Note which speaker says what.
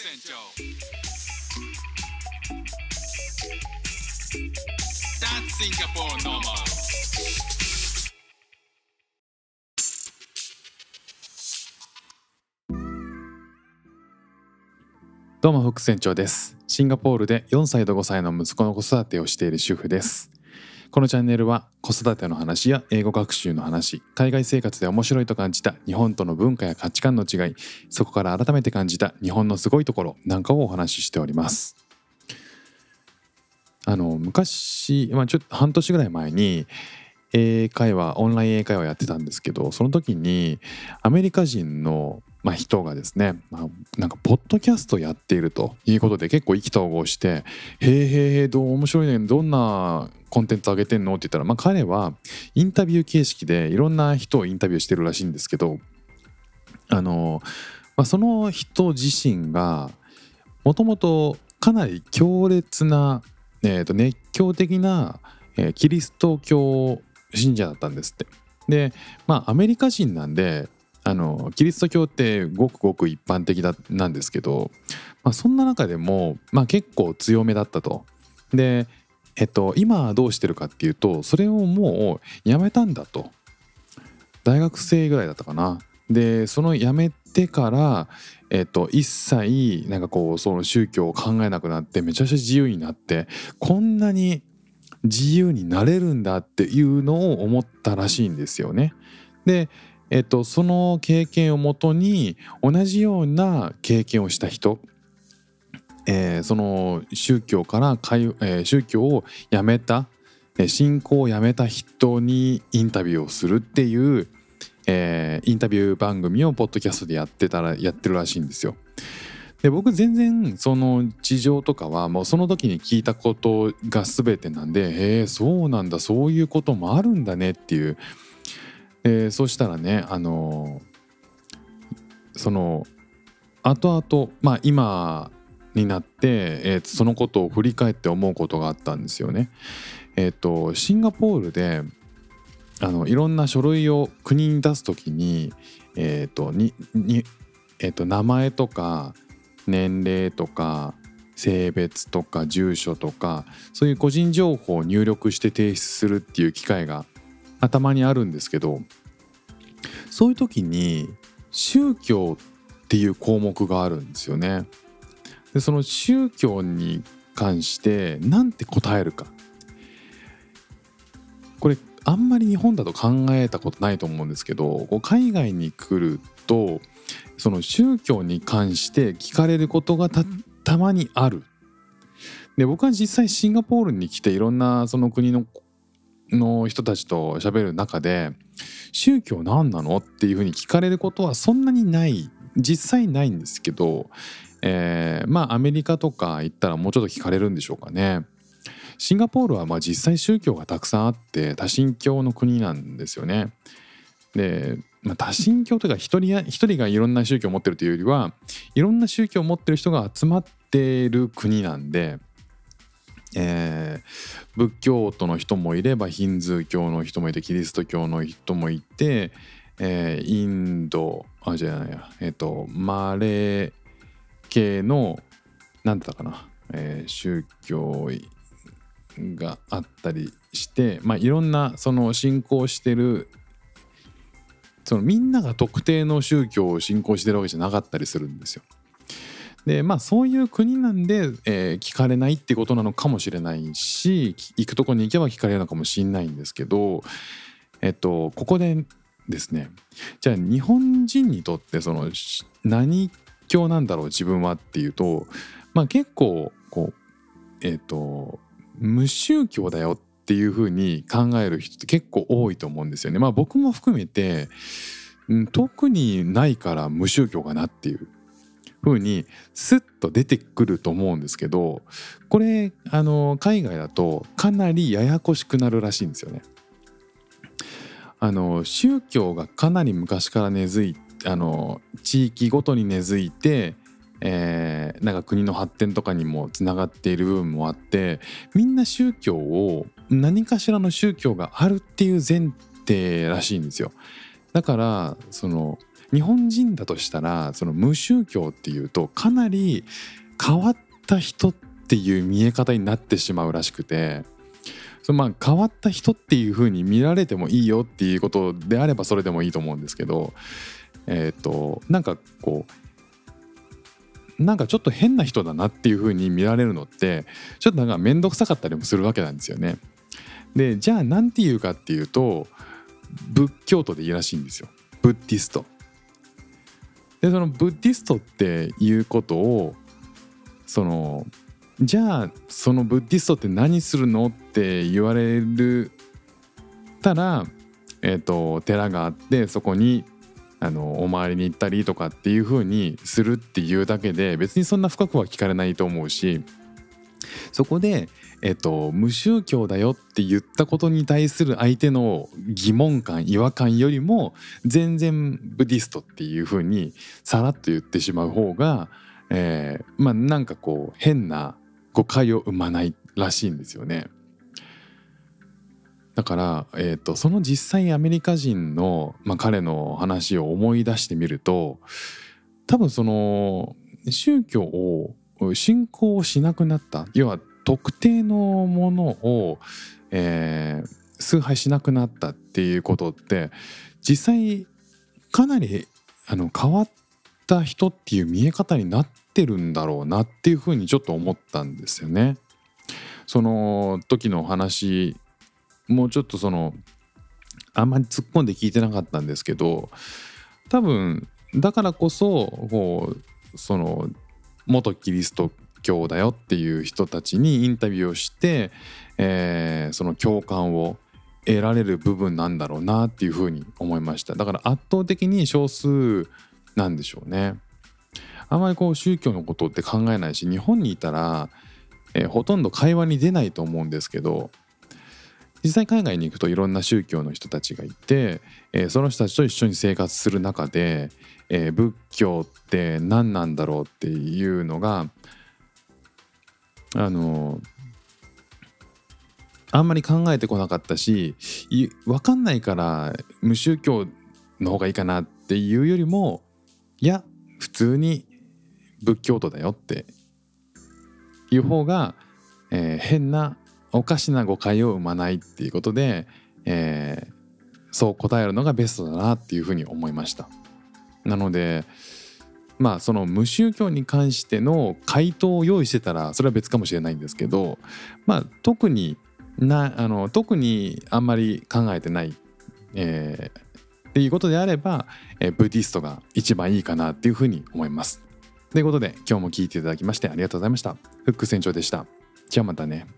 Speaker 1: 船長 That's Singapore normal.
Speaker 2: どうも副船長です。シンガポールで4歳と5歳の息子の子育てをしている主婦です。このチャンネルは子育ての話や英語学習の話海外生活で面白いと感じた日本との文化や価値観の違いそこから改めて感じた日本のすごいところなんかをお話ししております。あの昔、まあ、ちょっと半年ぐらい前に英会話オンライン英会話やってたんですけどその時にアメリカ人の、まあ、人がですね、まあ、なんかポッドキャストやっているということで結構意気投合して「へえへえどう面白いねどんなコンテンツ上げてんの?」って言ったら、まあ、彼はインタビュー形式でいろんな人をインタビューしてるらしいんですけどあの、まあ、その人自身がもともとかなり強烈な、えー、と熱狂的な、えーキリスト教信者だったんですって。でまあアメリカ人なんであのキリスト教ってごくごく一般的だなんですけど、まあ、そんな中でも、まあ、結構強めだったと。でえっと今どうしてるかっていうとそれをもうやめたんだと。大学生ぐらいだったかな。でその辞めてから、えっと、一切なんかこうその宗教を考えなくなってめちゃくちゃ自由になってこんなに自由になれるんだっていうのを思ったらしいんですよね。で、えっと、その経験をもとに同じような経験をした人、えーその宗教から、えー宗教をやめた信仰をやめた人にインタビューをするっていう、えインタビュー番組をポッドキャストでやってたらやってるらしいんですよ。で僕全然その事情とかはもうその時に聞いたことが全てなんでへえそうなんだそういうこともあるんだねっていう、えそうしたらねあのその後々まあ今になって、えーそのことを振り返って思うことがあったんですよね。えっ、とシンガポールであのいろんな書類を国に出す時にえっ、とににえー、と名前とか年齢とか性別とか住所とかそういう個人情報を入力して提出するっていう機会が頭にあるんですけどそういう時に宗教っていう項目があるんですよね。でその宗教に関して何て答えるかこれあんまり日本だと考えたことないと思うんですけど海外に来るとその宗教に関して聞かれることがたたまにある。で僕は実際シンガポールに来ていろんなその国のの人たちと喋る中で宗教何なの？っていうふうに聞かれることはそんなにない実際ないんですけど、えーまあアメリカとか行ったらもうちょっと聞かれるんでしょうかね。シンガポールはまあ実際宗教がたくさんあって多神教の国なんですよね。で、まあ、多神教というか一人や一人がいろんな宗教を持ってるというよりはいろんな宗教を持ってる人が集まってる国なんで、えー仏教徒の人もいればヒンズー教の人もいてキリスト教の人もいて、えーインドあじゃないやえっ、とマレー系の何だったかな、え宗教があったりして、まあ、いろんなその信仰してるそのみんなが特定の宗教を信仰してるわけじゃなかったりするんですよ。でまあそういう国なんで、えー聞かれないってことなのかもしれないし行くとこに行けば聞かれるのかもしれないんですけどえっとここでですねじゃあ日本人にとってその何教なんだろう自分はっていうとまあ結構こうえっと無宗教だよっていうふうに考える人って結構多いと思うんですよね。まあ僕も含めて特にないから無宗教かなっていうふうにスッと出てくると思うんですけどこれあの海外だとかなりややこしくなるらしいんですよね。あの宗教がかなり昔から根付いあの地域ごとに根付いて、えーなんか国の発展とかにもつながっている部分もあってみんな宗教を何かしらの宗教があるっていう前提らしいんですよ。だからその日本人だとしたらその無宗教っていうとかなり変わった人っていう見え方になってしまうらしくてそのまあ変わった人っていう風に見られてもいいよっていうことであればそれでもいいと思うんですけどえっ、となんかこうなんかちょっと変な人だなっていう風に見られるのってちょっとなんか面倒くさかったりもするわけなんですよね。でじゃあ何て言うかっていうと仏教徒でいいらしいんですよブッディスト。でそのブッディストっていうことをそのじゃあそのブッディストって何するのって言われるたら、えーと、寺があってそこにあのお参りに行ったりとかっていうふうにするっていうだけで別にそんな深くは聞かれないと思うしそこで、えっと、無宗教だよって言ったことに対する相手の疑問感違和感よりも全然ブディストっていうふうにさらっと言ってしまう方が、えー、まあなんかこう変な誤解を生まないらしいんですよね。だから、えーと、その実際アメリカ人の、まあ、彼の話を思い出してみると多分その宗教を信仰しなくなった要は特定のものを、えー、崇拝しなくなったっていうことって実際かなりあの変わった人っていう見え方になってるんだろうなっていうふうにちょっと思ったんですよね。その時の話もうちょっとそのあんまり突っ込んで聞いてなかったんですけど多分だからこそこうその元キリスト教だよっていう人たちにインタビューをして、えー、その共感を得られる部分なんだろうなっていうふうに思いました。だから圧倒的に少数なんでしょうね。あんまりこう宗教のことって考えないし日本にいたら、えー、ほとんど会話に出ないと思うんですけど実際海外に行くといろんな宗教の人たちがいて、えー、その人たちと一緒に生活する中で、えー、仏教って何なんだろうっていうのがあのあんまり考えてこなかったし分かんないから無宗教の方がいいかなっていうよりもいや普通に仏教徒だよっていう方が、えー、変なおかしな誤解を生まないっていうことで、えー、そう答えるのがベストだなっていうふうに思いました。なのでまあその無宗教に関しての回答を用意してたらそれは別かもしれないんですけどまあ特になあの特にあんまり考えてない、えー、っていうことであれば、えー、ブディストが一番いいかなっていうふうに思います。ということで今日も聞いていただきましてありがとうございました。フック船長でした。じゃあまたね。